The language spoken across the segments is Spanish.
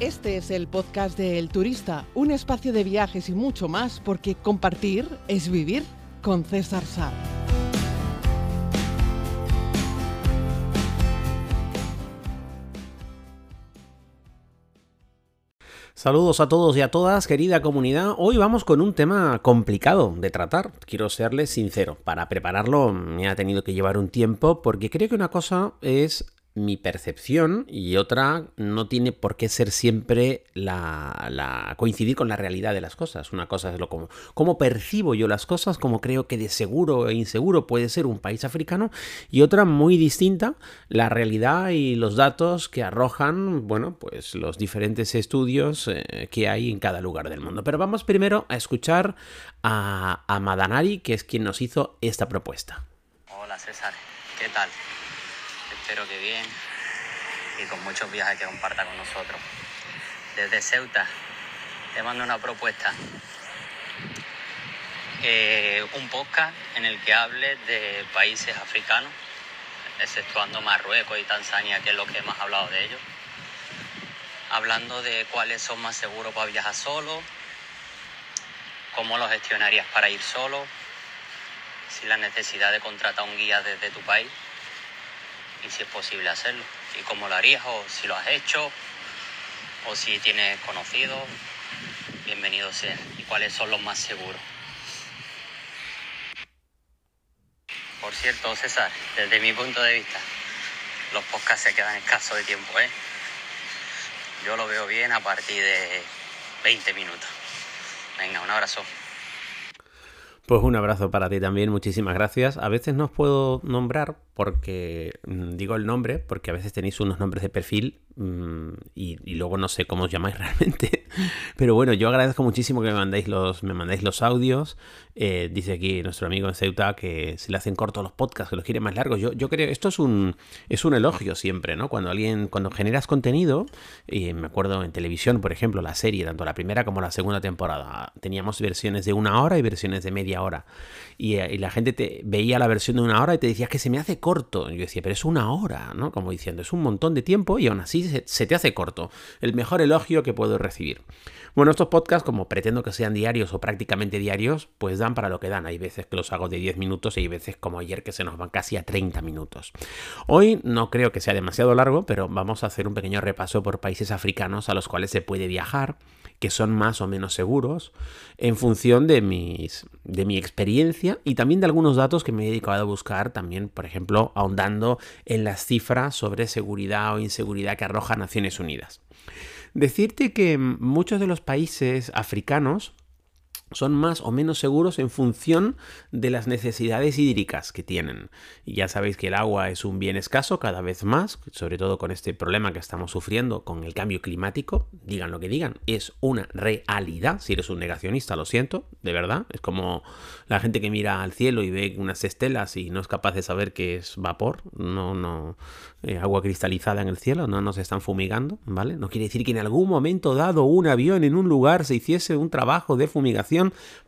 Este es el podcast de El Turista, un espacio de viajes y mucho más, porque compartir es vivir con César Sá. Saludos a todos y a todas, querida comunidad. Hoy vamos con un tema complicado de tratar. Quiero serles sincero. Para prepararlo me ha tenido que llevar un tiempo porque creo que una cosa es mi percepción y otra no tiene por qué ser siempre la, coincidir con la realidad de las cosas. Una cosa es lo como percibo yo las cosas, como creo que de seguro e inseguro puede ser un país africano y otra muy distinta, la realidad y los datos que arrojan, bueno, pues los diferentes estudios eh, que hay en cada lugar del mundo. Pero vamos primero a escuchar a, a Madanari, que es quien nos hizo esta propuesta. Hola César, ¿qué tal? Espero que bien y con muchos viajes que comparta con nosotros. Desde Ceuta te mando una propuesta. Eh, un podcast en el que hable de países africanos, exceptuando Marruecos y Tanzania, que es lo que hemos hablado de ellos. Hablando de cuáles son más seguros para viajar solo, cómo lo gestionarías para ir solo, si la necesidad de contratar un guía desde tu país y si es posible hacerlo. Y cómo lo harías o si lo has hecho o si tienes conocidos, bienvenido sea. Y cuáles son los más seguros. Por cierto, César, desde mi punto de vista, los podcasts se quedan escasos de tiempo, ¿eh? Yo lo veo bien a partir de 20 minutos. Venga, un abrazo. Pues un abrazo para ti también, muchísimas gracias. A veces no os puedo nombrar porque mm, digo el nombre, porque a veces tenéis unos nombres de perfil mm, y, luego no sé cómo os llamáis realmente. Pero bueno, yo agradezco muchísimo que me mandéis los, me mandéis los audios. Eh, dice aquí nuestro amigo en Ceuta que se le hacen cortos los podcasts, que los quiere más largos. Yo, yo creo, esto es un, es un elogio siempre, ¿no? Cuando alguien, cuando generas contenido, y me acuerdo en televisión, por ejemplo, la serie, tanto la primera como la segunda temporada, teníamos versiones de una hora y versiones de media hora. Y, eh, la gente te veía la versión de una hora y te decía que se me hace corto. Yo decía, pero es una hora, ¿no? Como diciendo, es un montón de tiempo y aún así se te hace corto. El mejor elogio que puedo recibir. Bueno, estos podcasts, como pretendo que sean diarios o prácticamente diarios, pues dan para lo que dan. Hay veces que los hago de 10 minutos y hay veces como ayer que se nos van casi a 30 minutos. Hoy no creo que sea demasiado largo, pero vamos a hacer un pequeño repaso por países africanos a los cuales se puede viajar, que son más o menos seguros, en función de, mis, de mi experiencia y también de algunos datos que me he dedicado a buscar, también, por ejemplo, ahondando en las cifras sobre seguridad o inseguridad que arroja Naciones Unidas. Decirte que muchos de los países africanos son más o menos seguros en función de las necesidades hídricas que tienen. Y ya sabéis que el agua es un bien escaso cada vez más, sobre todo con este problema que estamos sufriendo con el cambio climático. Digan lo que digan, es una realidad. Si eres un negacionista, lo siento, de verdad. Es como la gente que mira al cielo y ve unas estelas y no es capaz de saber que es vapor, no, no, eh, agua cristalizada en el cielo, no nos están fumigando, ¿vale? No quiere decir que en algún momento dado un avión en un lugar se hiciese un trabajo de fumigación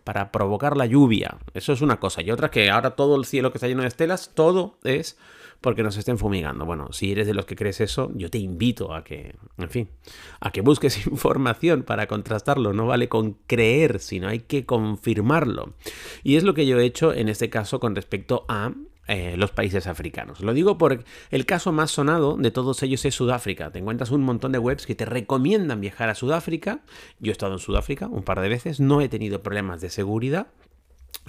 para provocar la lluvia. Eso es una cosa. Y otra que ahora todo el cielo que está lleno de estelas, todo es porque nos estén fumigando. Bueno, si eres de los que crees eso, yo te invito a que, en fin, a que busques información para contrastarlo. No vale con creer, sino hay que confirmarlo. Y es lo que yo he hecho en este caso con respecto a eh, los países africanos. Lo digo porque el caso más sonado de todos ellos es Sudáfrica. Te encuentras un montón de webs que te recomiendan viajar a Sudáfrica. Yo he estado en Sudáfrica un par de veces, no he tenido problemas de seguridad.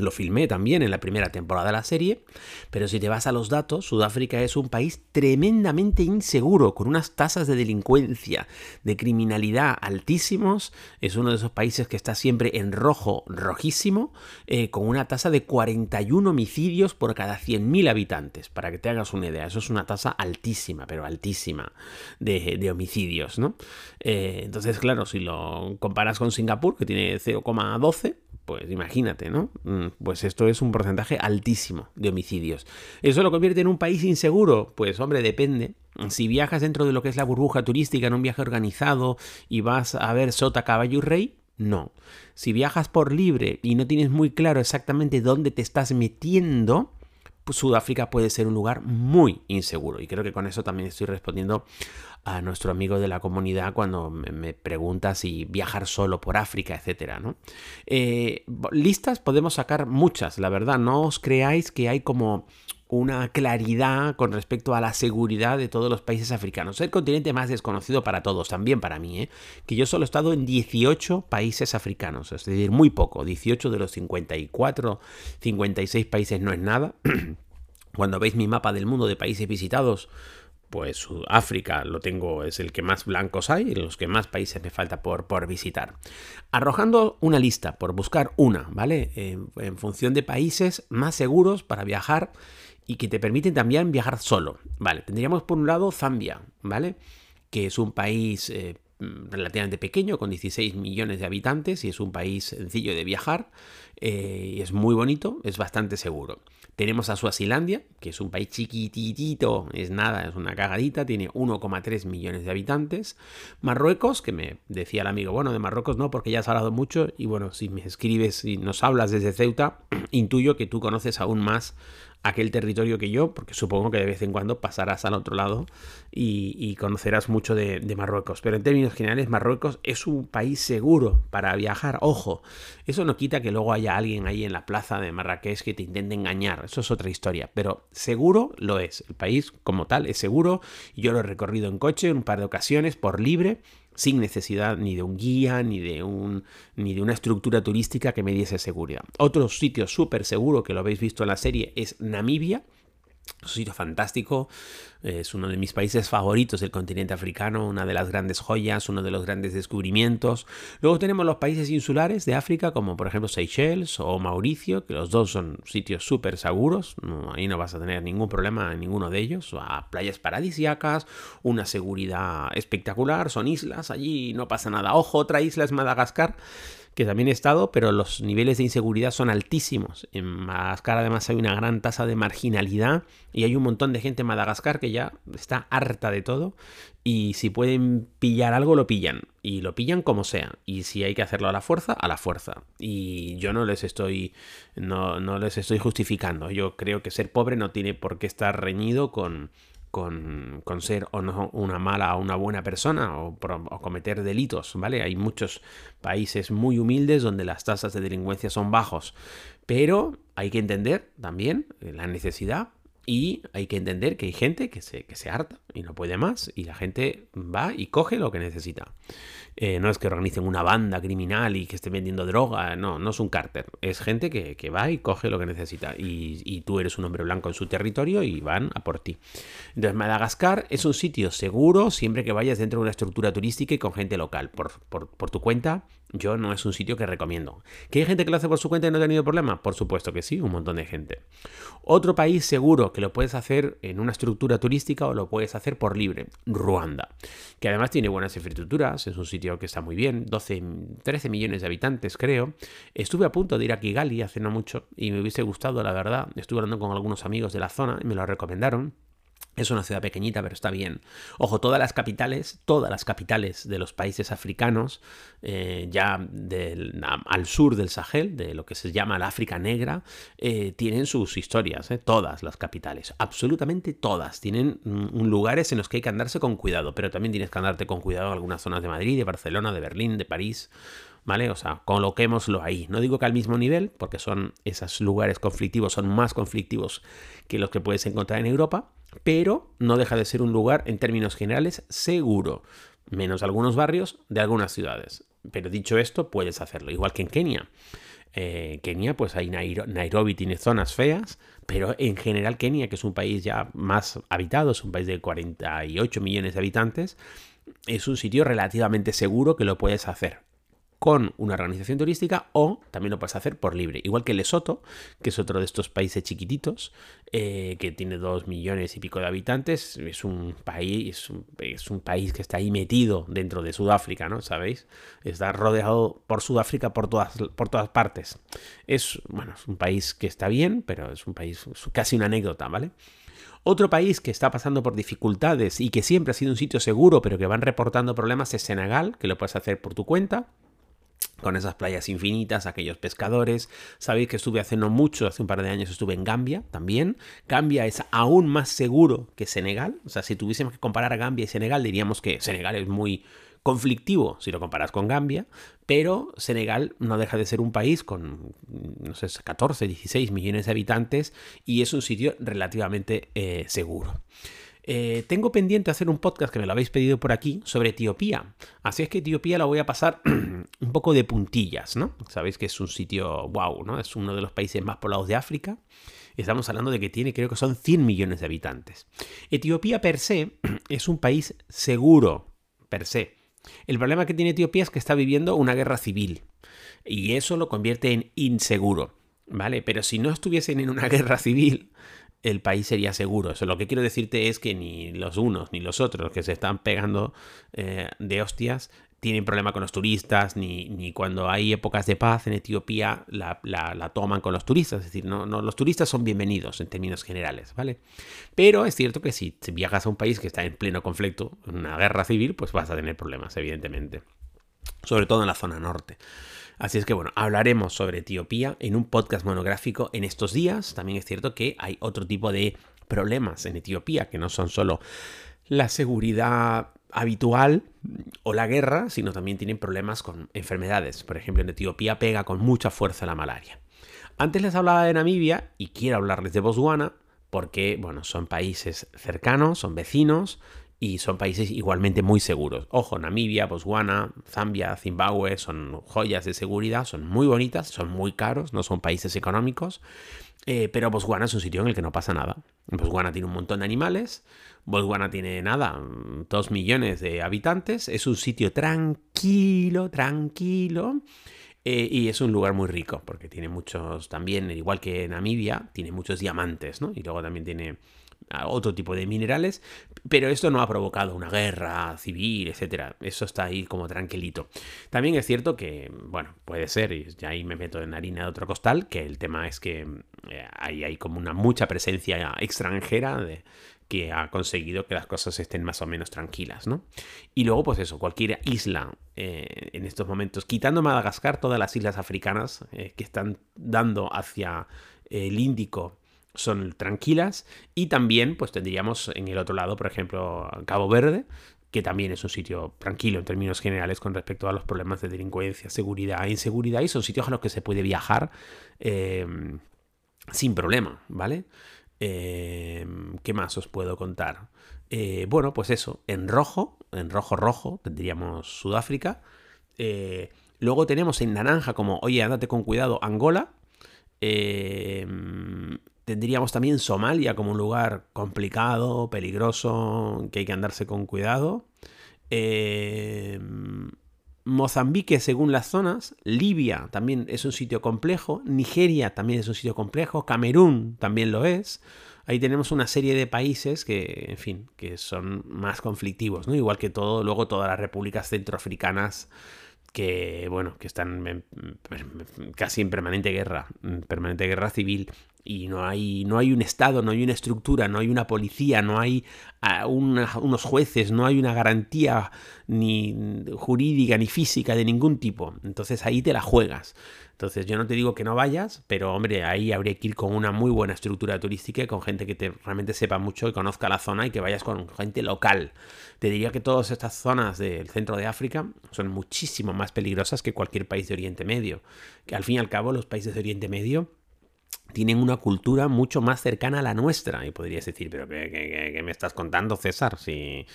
Lo filmé también en la primera temporada de la serie, pero si te vas a los datos, Sudáfrica es un país tremendamente inseguro, con unas tasas de delincuencia, de criminalidad altísimos. Es uno de esos países que está siempre en rojo, rojísimo, eh, con una tasa de 41 homicidios por cada 100.000 habitantes, para que te hagas una idea. Eso es una tasa altísima, pero altísima, de, homicidios, ¿no? Eh, entonces, claro, si lo comparas con Singapur, que tiene 0,12, pues imagínate, ¿no? Mm, pues esto es un porcentaje altísimo de homicidios. ¿Eso lo convierte en un país inseguro? Pues hombre, depende. Si viajas dentro de lo que es la burbuja turística en un viaje organizado y vas a ver sota, caballo y rey, no. Si viajas por libre y no tienes muy claro exactamente dónde te estás metiendo, Sudáfrica puede ser un lugar muy inseguro. Y creo que con eso también estoy respondiendo a nuestro amigo de la comunidad cuando me, pregunta si viajar solo por África, etcétera. ¿no? Eh, listas podemos sacar muchas, la verdad. No os creáis que hay como una claridad con respecto a la seguridad de todos los países africanos. El continente más desconocido para todos, también para mí, ¿eh? que yo solo he estado en 18 países africanos, es decir, muy poco, 18 de los 54, 56 países no es nada. Cuando veis mi mapa del mundo de países visitados, pues África lo tengo, es el que más blancos hay los que más países me falta por, por visitar. Arrojando una lista, por buscar una, ¿vale? en función de países más seguros para viajar y que te permiten también viajar solo. Vale, tendríamos por un lado Zambia, ¿vale? Que es un país eh, relativamente pequeño, con 16 millones de habitantes, y es un país sencillo de viajar, eh, y es muy bonito, es bastante seguro. Tenemos a Suazilandia, que es un país chiquititito, es nada, es una cagadita, tiene 1,3 millones de habitantes. Marruecos, que me decía el amigo, bueno, de Marruecos no, porque ya has hablado mucho, y bueno, si me escribes y nos hablas desde Ceuta, intuyo que tú conoces aún más aquel territorio que yo, porque supongo que de vez en cuando pasarás al otro lado y, conocerás mucho de, Marruecos. Pero en términos generales, Marruecos es un país seguro para viajar. Ojo, eso no quita que luego haya alguien ahí en la plaza de Marrakech que te intente engañar. Eso es otra historia. Pero seguro lo es. El país como tal es seguro. Yo lo he recorrido en coche en un par de ocasiones por libre sin necesidad ni de un guía, ni de, un, ni de una estructura turística que me diese seguridad. Otro sitio súper seguro que lo habéis visto en la serie es Namibia. Es un sitio fantástico, es uno de mis países favoritos del continente africano, una de las grandes joyas, uno de los grandes descubrimientos. Luego tenemos los países insulares de África, como por ejemplo Seychelles o Mauricio, que los dos son sitios súper seguros, ahí no vas a tener ningún problema en ninguno de ellos. A playas paradisíacas, una seguridad espectacular, son islas, allí no pasa nada. Ojo, otra isla es Madagascar que también he estado, pero los niveles de inseguridad son altísimos. En Madagascar además hay una gran tasa de marginalidad y hay un montón de gente en Madagascar que ya está harta de todo y si pueden pillar algo lo pillan. Y lo pillan como sea. Y si hay que hacerlo a la fuerza a la fuerza. Y yo no les estoy no, no les estoy justificando. Yo creo que ser pobre no tiene por qué estar reñido con con, ser o no una mala o una buena persona o, cometer delitos, ¿vale? Hay muchos países muy humildes donde las tasas de delincuencia son bajos, pero hay que entender también la necesidad y hay que entender que hay gente que se, que se harta y no puede más y la gente va y coge lo que necesita. Eh, no es que organicen una banda criminal y que esté vendiendo droga, no, no es un cárter. Es gente que, va y coge lo que necesita. Y, tú eres un hombre blanco en su territorio y van a por ti. Entonces, Madagascar es un sitio seguro siempre que vayas dentro de una estructura turística y con gente local. Por, por tu cuenta, yo no es un sitio que recomiendo. ¿Que hay gente que lo hace por su cuenta y no ha tenido problema? Por supuesto que sí, un montón de gente. Otro país seguro que lo puedes hacer en una estructura turística o lo puedes hacer por libre, Ruanda, que además tiene buenas infraestructuras, es un sitio que está muy bien, 12, 13 millones de habitantes creo. Estuve a punto de ir a Kigali hace no mucho y me hubiese gustado, la verdad. Estuve hablando con algunos amigos de la zona y me lo recomendaron. Es una ciudad pequeñita, pero está bien. Ojo, todas las capitales, todas las capitales de los países africanos, eh, ya del, al sur del Sahel, de lo que se llama la África Negra, eh, tienen sus historias, eh, todas las capitales, absolutamente todas. Tienen mm, lugares en los que hay que andarse con cuidado, pero también tienes que andarte con cuidado en algunas zonas de Madrid, de Barcelona, de Berlín, de París. ¿Vale? O sea, coloquémoslo ahí. No digo que al mismo nivel, porque son esos lugares conflictivos, son más conflictivos que los que puedes encontrar en Europa, pero no deja de ser un lugar en términos generales seguro, menos algunos barrios de algunas ciudades. Pero dicho esto, puedes hacerlo, igual que en Kenia. Eh, Kenia, pues hay Nairobi tiene zonas feas, pero en general Kenia, que es un país ya más habitado, es un país de 48 millones de habitantes, es un sitio relativamente seguro que lo puedes hacer con una organización turística o también lo puedes hacer por libre. Igual que Lesoto, que es otro de estos países chiquititos, eh, que tiene dos millones y pico de habitantes, es un país, es un, país que está ahí metido dentro de Sudáfrica, ¿no? ¿Sabéis? Está rodeado por Sudáfrica por todas, por todas partes. Es, bueno, es un país que está bien, pero es un país casi una anécdota, ¿vale? Otro país que está pasando por dificultades y que siempre ha sido un sitio seguro, pero que van reportando problemas es Senegal, que lo puedes hacer por tu cuenta. Con esas playas infinitas, aquellos pescadores. Sabéis que estuve hace no mucho, hace un par de años estuve en Gambia también. Gambia es aún más seguro que Senegal. O sea, si tuviésemos que comparar a Gambia y Senegal, diríamos que Senegal es muy conflictivo si lo comparas con Gambia, pero Senegal no deja de ser un país con, no sé, 14, 16 millones de habitantes y es un sitio relativamente eh, seguro. Eh, tengo pendiente hacer un podcast que me lo habéis pedido por aquí sobre Etiopía. Así es que Etiopía la voy a pasar un poco de puntillas, ¿no? Sabéis que es un sitio wow, ¿no? Es uno de los países más poblados de África. Estamos hablando de que tiene, creo que son 100 millones de habitantes. Etiopía per se es un país seguro, per se. El problema que tiene Etiopía es que está viviendo una guerra civil. Y eso lo convierte en inseguro. ¿Vale? Pero si no estuviesen en una guerra civil, el país sería seguro. Eso lo que quiero decirte es que ni los unos ni los otros que se están pegando eh, de hostias tienen problema con los turistas, ni, cuando hay épocas de paz en Etiopía la, la, toman con los turistas. Es decir, no, no, los turistas son bienvenidos en términos generales, ¿vale? Pero es cierto que si viajas a un país que está en pleno conflicto, una guerra civil, pues vas a tener problemas, evidentemente. Sobre todo en la zona norte. Así es que bueno, hablaremos sobre Etiopía en un podcast monográfico en estos días. También es cierto que hay otro tipo de problemas en Etiopía, que no son solo la seguridad habitual o la guerra, sino también tienen problemas con enfermedades. Por ejemplo, en Etiopía pega con mucha fuerza la malaria. Antes les hablaba de Namibia y quiero hablarles de Botswana porque, bueno, son países cercanos, son vecinos, y son países igualmente muy seguros. Ojo, Namibia, Botswana, Zambia, Zimbabue son joyas de seguridad, son muy bonitas, son muy caros, no son países económicos, eh, pero Botswana es un sitio en el que no pasa nada. Botswana tiene un montón de animales, Botswana tiene nada, dos millones de habitantes, es un sitio tranquilo, tranquilo. Eh, y es un lugar muy rico, porque tiene muchos también, igual que Namibia, tiene muchos diamantes, ¿no? Y luego también tiene otro tipo de minerales, pero esto no ha provocado una guerra civil, etcétera. Eso está ahí como tranquilito. También es cierto que, bueno, puede ser, y ya ahí me meto en harina de otro costal, que el tema es que eh, ahí hay como una mucha presencia extranjera de, que ha conseguido que las cosas estén más o menos tranquilas, ¿no? Y luego, pues eso, cualquier isla eh, en estos momentos, quitando Madagascar, todas las islas africanas eh, que están dando hacia el Índico son tranquilas y también pues tendríamos en el otro lado, por ejemplo, Cabo Verde, que también es un sitio tranquilo en términos generales con respecto a los problemas de delincuencia, seguridad e inseguridad y son sitios a los que se puede viajar eh, sin problema, ¿vale? Eh, ¿Qué más os puedo contar? Eh, bueno, pues eso, en rojo, en rojo rojo, tendríamos Sudáfrica. luego tenemos en naranja como, oye, andate con cuidado, Angola. Tendríamos también Somalia como un lugar complicado, peligroso, que hay que andarse con cuidado. Eh, Mozambique según las zonas, Libia también es un sitio complejo, Nigeria también es un sitio complejo, Camerún también lo es. Ahí tenemos una serie de países que, en fin, que son más conflictivos, ¿no? Igual que todo, luego todas las repúblicas centroafricanas que, bueno, que están casi en permanente guerra, permanente guerra civil y no hay, no hay un Estado, no hay una estructura, no hay una policía, no hay ah, unos jueces, no hay una garantía ni jurídica ni física de ningún tipo. Entonces ahí te la juegas. Entonces yo no te digo que no vayas, pero hombre, ahí habría que ir con una muy buena estructura turística y con gente que te realmente sepa mucho y conozca la zona y que vayas con gente local. Te diría que todas estas zonas del centro de África son muchísimo más peligrosas que cualquier país de Oriente Medio. Que al fin y al cabo los países de Oriente Medio tienen una cultura mucho más cercana a la nuestra. Y podrías decir, pero ¿qué, me estás contando, César? Si,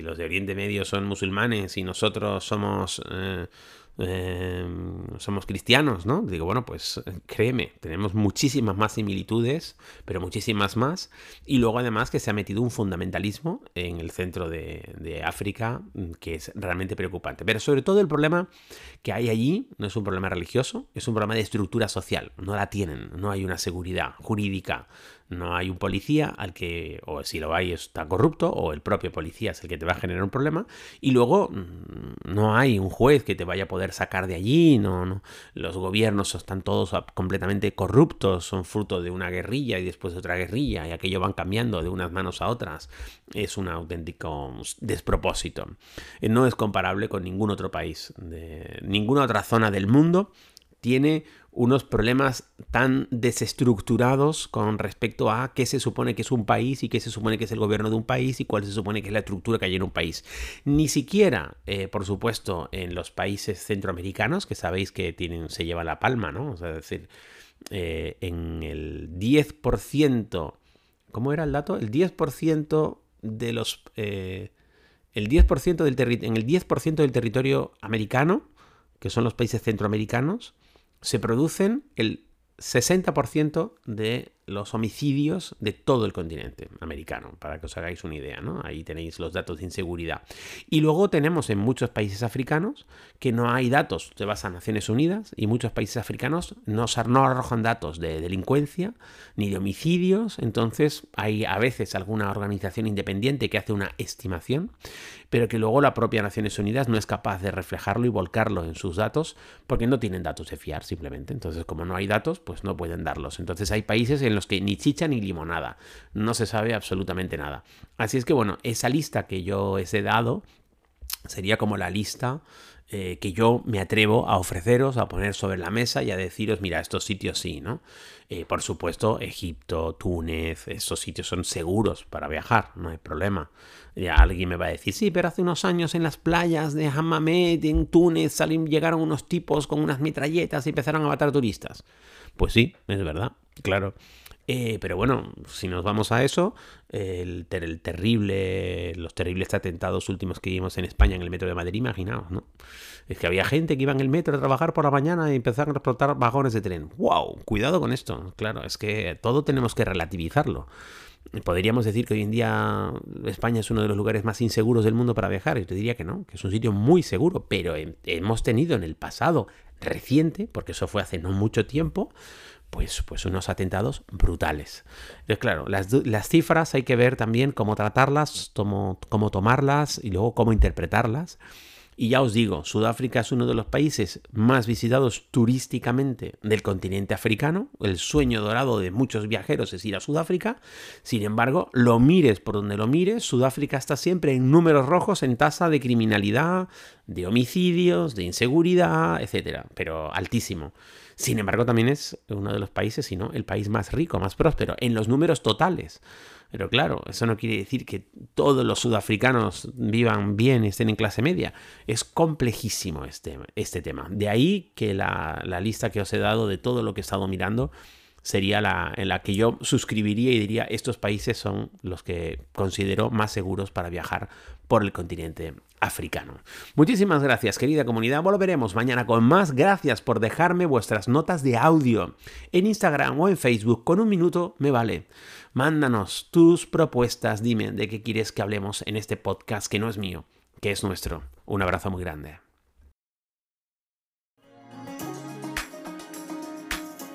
los de Oriente Medio son musulmanes y nosotros somos eh, Em, somos cristianos, ¿no? Digo, bueno, pues créeme, tenemos muchísimas más similitudes, pero muchísimas más. Y luego además que se ha metido un fundamentalismo en el centro de, África mm, que es realmente preocupante. Pero sobre todo el problema que hay allí no es un problema religioso, es un problema de estructura social. No la tienen, no hay una seguridad jurídica, No hay un policía al que, o si lo hay, está corrupto, o el propio policía es el que te va a generar un problema. Y luego mm, no hay un juez que te vaya a poder sacar de allí. No, no. Los gobiernos están todos completamente corruptos, son fruto de una guerrilla y después de otra guerrilla, y aquello van cambiando de unas manos a otras. Es un auténtico despropósito. Eh, no es comparable con ningún otro país, de ninguna otra zona del mundo tiene unos problemas tan desestructurados con respecto a qué se supone que es un país y qué se supone que es el gobierno de un país y cuál se supone que es la estructura que hay en un país. Ni siquiera, eh, por supuesto, en los países centroamericanos, que sabéis que tienen, se lleva la palma, ¿no? O sea, es decir, eh, en el 10%, ¿cómo era el dato? El 10% de los... Eh, el 10% del en el 10% del territorio americano, que son los países centroamericanos, se producen el 60% de los homicidios de todo el continente americano, para que os hagáis una idea, ¿no? Ahí tenéis los datos de inseguridad. Y luego tenemos en muchos países africanos que no hay datos, te vas a Naciones Unidas y muchos países africanos no, no arrojan datos de delincuencia ni de homicidios, entonces hay a veces alguna organización independiente que hace una estimación, pero que luego la propia Naciones Unidas no es capaz de reflejarlo y volcarlo en sus datos porque no tienen datos de fiar simplemente. Entonces, como no hay datos, pues no pueden darlos. Entonces hay países en los que ni chicha ni limonada. No se sabe absolutamente nada. Así es que bueno, esa lista que yo os he dado sería como la lista eh, que yo me atrevo a ofreceros, a poner sobre la mesa y a deciros, mira, estos sitios sí, ¿no? Eh, por supuesto, Egipto, Túnez, esos sitios son seguros para viajar, no hay problema. Ya alguien me va a decir, sí, pero hace unos años en las playas de Hammamet, en Túnez, salieron, llegaron unos tipos con unas metralletas y empezaron a matar turistas. Pues sí, es verdad, claro. Eh, pero bueno, si nos vamos a eso, el, terrible, los terribles atentados últimos que vimos en España en el metro de Madrid, imaginaos, ¿no? Es que había gente que iba en el metro a trabajar por la mañana y empezaron a explotar vagones de tren. ¡Wow! Cuidado con esto. Claro, es que todo tenemos que relativizarlo. Podríamos decir que hoy en día España es uno de los lugares más inseguros del mundo para viajar. Yo te diría que no, que es un sitio muy seguro, pero hemos tenido en el pasado reciente, porque eso fue hace no mucho tiempo, pues, pues unos atentados brutales. Entonces, claro, las, cifras hay que ver también cómo tratarlas, cómo, cómo tomarlas y luego cómo interpretarlas. Y ya os digo, Sudáfrica es uno de los países más visitados turísticamente del continente africano. El sueño dorado de muchos viajeros es ir a Sudáfrica. Sin embargo, lo mires por donde lo mires, Sudáfrica está siempre en números rojos en tasa de criminalidad, de homicidios, de inseguridad, etcétera, pero altísimo. Sin embargo, también es uno de los países, si no, el país más rico, más próspero, en los números totales. Pero claro, eso no quiere decir que todos los sudafricanos vivan bien y estén en clase media. Es complejísimo este, este tema. De ahí que la, la lista que os he dado de todo lo que he estado mirando sería la en la que yo suscribiría y diría estos países son los que considero más seguros para viajar por el continente africano. Muchísimas gracias querida comunidad, volveremos mañana con más, gracias por dejarme vuestras notas de audio en Instagram o en Facebook, con un minuto me vale. Mándanos tus propuestas, dime de qué quieres que hablemos en este podcast que no es mío, que es nuestro. Un abrazo muy grande.